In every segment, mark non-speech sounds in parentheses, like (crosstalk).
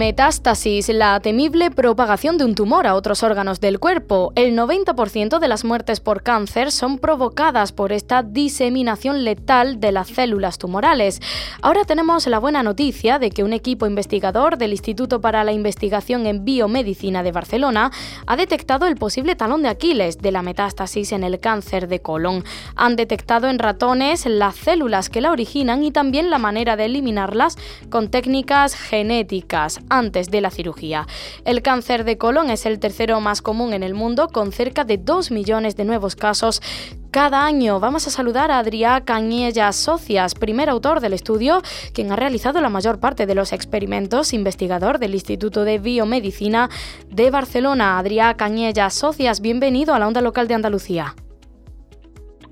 Metástasis, la temible propagación de un tumor a otros órganos del cuerpo. El 90% de las muertes por cáncer son provocadas por esta diseminación letal de las células tumorales. Ahora tenemos la buena noticia de que un equipo investigador del Instituto para la Investigación en Biomedicina de Barcelona ha detectado el posible talón de Aquiles de la metástasis en el cáncer de colon. Han detectado en ratones las células que la originan y también la manera de eliminarlas con técnicas genéticas antes de la cirugía. El cáncer de colon es el tercero más común en el mundo, con cerca de 2 millones de nuevos casos cada año. Vamos a saludar a Adrià Cañellas Socias, primer autor del estudio, quien ha realizado la mayor parte de los experimentos, investigador del Instituto de Biomedicina de Barcelona. Adrià Cañellas Socias, bienvenido a la onda local de Andalucía.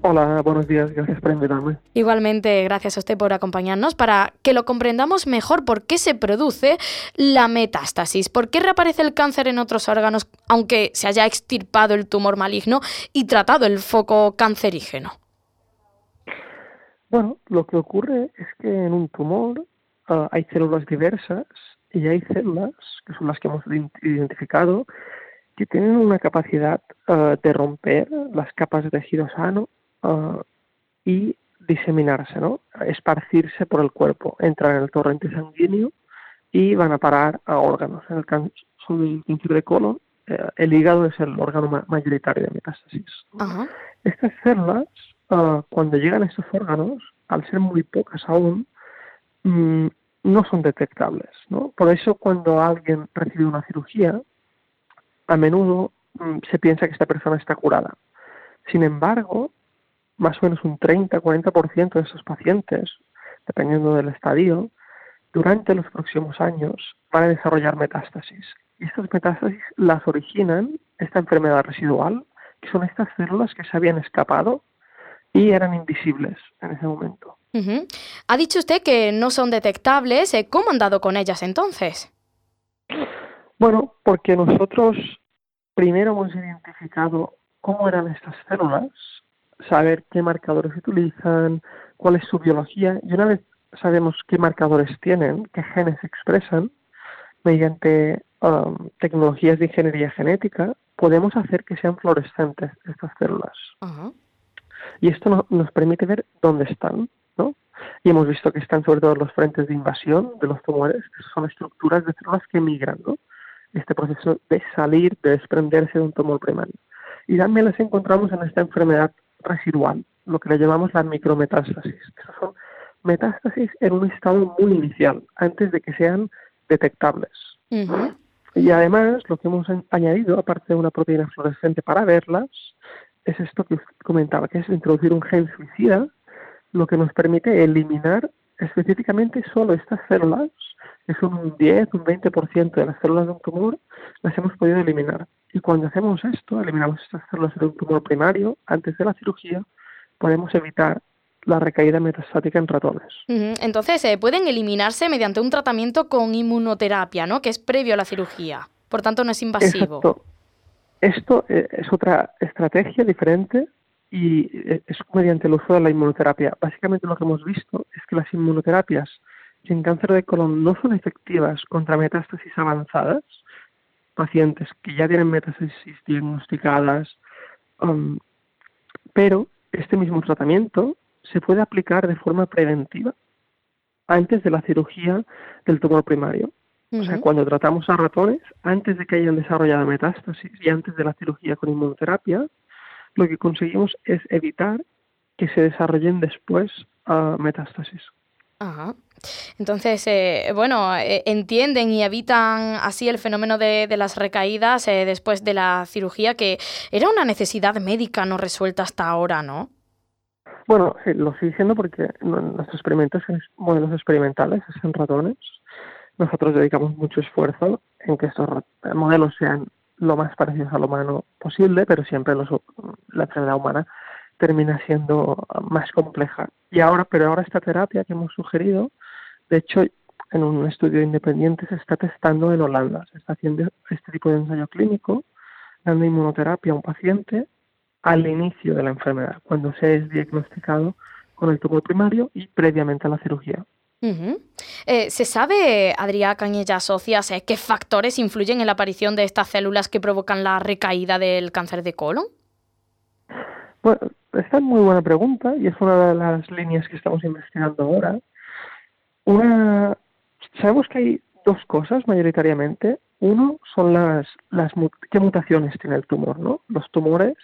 Hola, buenos días, gracias por invitarme. Igualmente, gracias a usted por acompañarnos para que lo comprendamos mejor por qué se produce la metástasis, por qué reaparece el cáncer en otros órganos aunque se haya extirpado el tumor maligno y tratado el foco cancerígeno. Bueno, lo que ocurre es que en un tumor ah, hay células diversas y hay células, que son las que hemos identificado, que tienen una capacidad ah, de romper las capas de tejido sano Ah, y diseminarse, ¿no? esparcirse por el cuerpo, entrar en el torrente sanguíneo y van a parar a órganos. En el caso del cáncer de colon, eh, el hígado es el órgano mayoritario de metástasis. Estas células, ah, cuando llegan a estos órganos, al ser muy pocas aún, mm, no son detectables. ¿no? Por eso cuando alguien recibe una cirugía, a menudo mm, se piensa que esta persona está curada. Sin embargo, más o menos un 30-40% de esos pacientes, dependiendo del estadio, durante los próximos años van a desarrollar metástasis. Y estas metástasis las originan esta enfermedad residual, que son estas células que se habían escapado y eran invisibles en ese momento. Ha dicho usted que no son detectables. ¿eh? ¿Cómo han dado con ellas entonces? Bueno, porque nosotros primero hemos identificado cómo eran estas células saber qué marcadores utilizan, cuál es su biología, y una vez sabemos qué marcadores tienen, qué genes expresan, mediante um, tecnologías de ingeniería genética, podemos hacer que sean fluorescentes estas células. Y esto nos permite ver dónde están, ¿no? Y hemos visto que están sobre todo en los frentes de invasión de los tumores, que son estructuras de células que migran, ¿no? Este proceso de salir, de desprenderse de un tumor primario. Y también las encontramos en esta enfermedad residual, lo que le llamamos la micrometástasis. Esas son metástasis en un estado muy inicial, antes de que sean detectables. Y además, lo que hemos añadido, aparte de una proteína fluorescente para verlas, es esto que usted comentaba, que es introducir un gen suicida, lo que nos permite eliminar específicamente solo estas células, son un 10, un 20% de las células de un tumor, las hemos podido eliminar. Y cuando hacemos esto, eliminamos estas células de un tumor primario antes de la cirugía, podemos evitar la recaída metastática en ratones. Entonces, eh, pueden eliminarse mediante un tratamiento con inmunoterapia, ¿no? Que es previo a la cirugía. Por tanto, no es invasivo. Exacto. Esto eh, es otra estrategia diferente y eh, es mediante el uso de la inmunoterapia. Básicamente lo que hemos visto es que las inmunoterapias en cáncer de colon no son efectivas contra metástasis avanzadas, pacientes que ya tienen metástasis diagnosticadas, um, pero este mismo tratamiento se puede aplicar de forma preventiva antes de la cirugía del tumor primario. O sea, cuando tratamos a ratones, antes de que hayan desarrollado metástasis y antes de la cirugía con inmunoterapia, lo que conseguimos es evitar que se desarrollen después uh, metástasis. Ajá. Entonces, eh, bueno, eh, entienden y evitan así el fenómeno de, las recaídas eh, después de la cirugía, que era una necesidad médica no resuelta hasta ahora, ¿no? Bueno, lo estoy diciendo porque nuestros experimentos modelos experimentales, es ratones. Nosotros dedicamos mucho esfuerzo en que estos modelos sean lo más parecidos al humano posible, pero siempre la enfermedad humana termina siendo más compleja. Y ahora, pero ahora esta terapia que hemos sugerido, de hecho, en un estudio independiente se está testando en Holanda. Se está haciendo este tipo de ensayo clínico, dando inmunoterapia a un paciente al inicio de la enfermedad, cuando se es diagnosticado con el tumor primario y previamente a la cirugía. Eh, ¿Se sabe, Adrián Cañella Socias, eh, qué factores influyen en la aparición de estas células que provocan la recaída del cáncer de colon? Bueno, esta es muy buena pregunta y es una de las líneas que estamos investigando ahora. Una, sabemos que hay dos cosas mayoritariamente. Uno son las, las qué mutaciones tiene el tumor, ¿no? Los tumores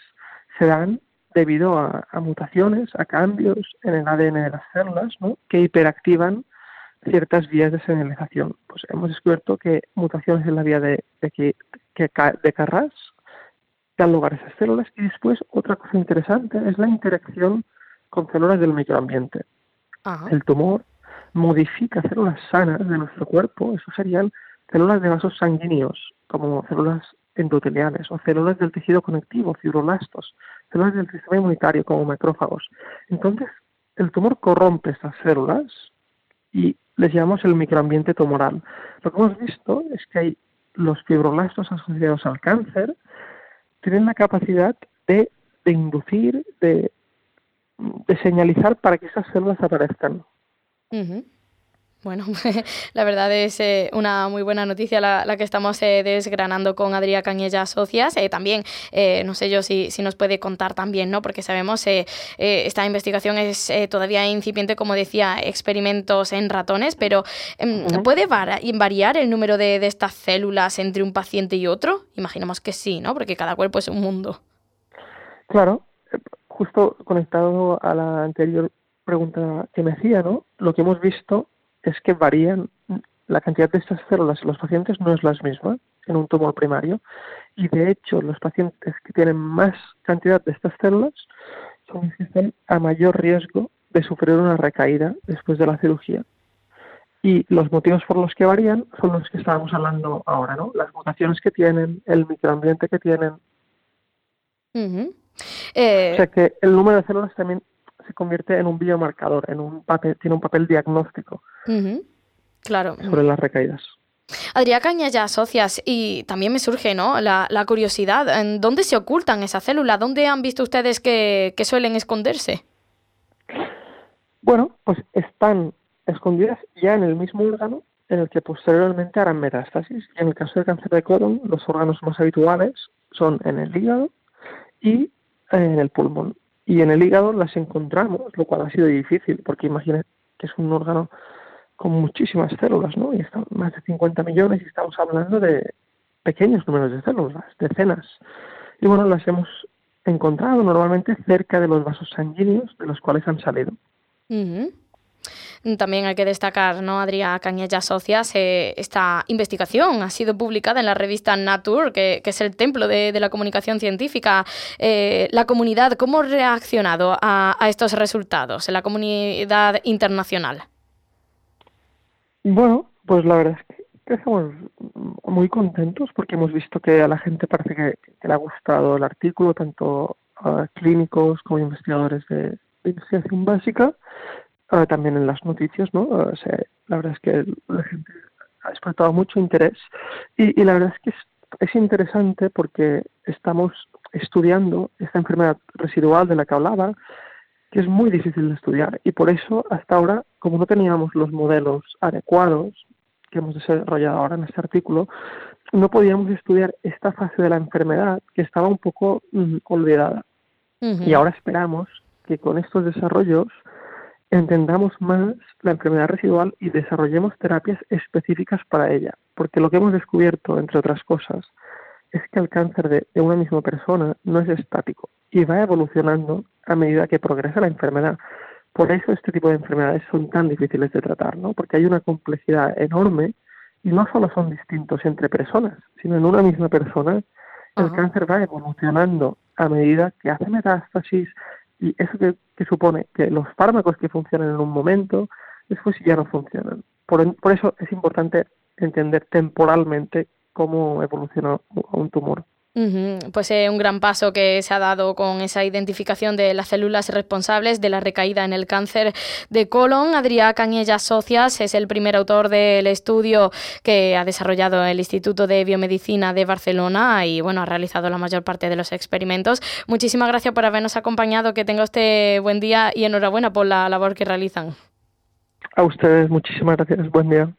se dan debido a, mutaciones, a cambios en el ADN de las células, ¿no? que hiperactivan ciertas vías de señalización. Pues hemos descubierto que mutaciones en la vía de, de, de Carras dan lugar a esas células y después otra cosa interesante es la interacción con células del microambiente. El tumor modifica células sanas de nuestro cuerpo, eso serían células de vasos sanguíneos, como células endoteliales o células del tejido conectivo, fibroblastos, células del sistema inmunitario como macrófagos. Entonces, el tumor corrompe estas células y les llamamos el microambiente tumoral. Lo que hemos visto es que hay los fibroblastos asociados al cáncer tienen la capacidad de, inducir, de, señalizar para que esas células aparezcan. Bueno, (laughs) la verdad es eh, una muy buena noticia la, que estamos eh, desgranando con Adrián Cañella Socias. Eh, también, no sé yo si, si, nos puede contar también, ¿no? Porque sabemos esta investigación es todavía incipiente, como decía, experimentos en ratones, pero em, ¿puede variar el número de, de estas células entre un paciente y otro? Imaginamos que sí, ¿no? Porque cada cuerpo es un mundo. Claro, justo conectado a la anterior pregunta que me hacía, ¿no? Lo que hemos visto es que varían, la cantidad de estas células en los pacientes no es la misma en un tumor primario y de hecho los pacientes que tienen más cantidad de estas células son los que están a mayor riesgo de sufrir una recaída después de la cirugía. Y los motivos por los que varían son los que estábamos hablando ahora, ¿no? Las mutaciones que tienen, el microambiente que tienen. Eh, o sea que el número de células también se convierte en un biomarcador, en un papel, tiene un papel diagnóstico claro. sobre las recaídas. Adrián ya Socias, y también me surge ¿no? la, curiosidad, ¿en dónde se ocultan esas células? ¿Dónde han visto ustedes que, suelen esconderse? Bueno, pues están escondidas ya en el mismo órgano en el que posteriormente harán metástasis. En el caso del cáncer de colon, los órganos más habituales son en el hígado y en el pulmón y en el hígado las encontramos, lo cual ha sido difícil, porque imagínate que es un órgano con muchísimas células, ¿no? Y están más de 50 millones y estamos hablando de pequeños números de células, decenas. Y bueno, las hemos encontrado normalmente cerca de los vasos sanguíneos de los cuales han salido. También hay que destacar, ¿no, Adrián Cañella Socias? Esta investigación ha sido publicada en la revista Nature, que, es el templo de, la comunicación científica. Eh, la comunidad, ¿cómo ha reaccionado a, estos resultados en la comunidad internacional? Bueno, pues la verdad es que estamos muy contentos porque hemos visto que a la gente parece que, le ha gustado el artículo, tanto a clínicos como investigadores de investigación básica también en las noticias, ¿no? O sea, la verdad es que la gente ha despertado mucho interés y, la verdad es que es, interesante porque estamos estudiando esta enfermedad residual de la que hablaba, que es muy difícil de estudiar y por eso hasta ahora, como no teníamos los modelos adecuados que hemos desarrollado ahora en este artículo, no podíamos estudiar esta fase de la enfermedad que estaba un poco mm, olvidada. Y ahora esperamos que con estos desarrollos entendamos más la enfermedad residual y desarrollemos terapias específicas para ella. Porque lo que hemos descubierto, entre otras cosas, es que el cáncer de, una misma persona no es estático y va evolucionando a medida que progresa la enfermedad. Por eso este tipo de enfermedades son tan difíciles de tratar, ¿no? Porque hay una complejidad enorme y no solo son distintos entre personas, sino en una misma persona el cáncer va evolucionando a medida que hace metástasis, y eso que, supone que los fármacos que funcionan en un momento, después ya no funcionan. Por, eso es importante entender temporalmente cómo evoluciona un tumor. Pues es un gran paso que se ha dado con esa identificación de las células responsables de la recaída en el cáncer de colon. Adrián Cañellas Socias es el primer autor del estudio que ha desarrollado el Instituto de Biomedicina de Barcelona y bueno, ha realizado la mayor parte de los experimentos. Muchísimas gracias por habernos acompañado, que tenga usted buen día y enhorabuena por la labor que realizan. A ustedes, muchísimas gracias. Buen día.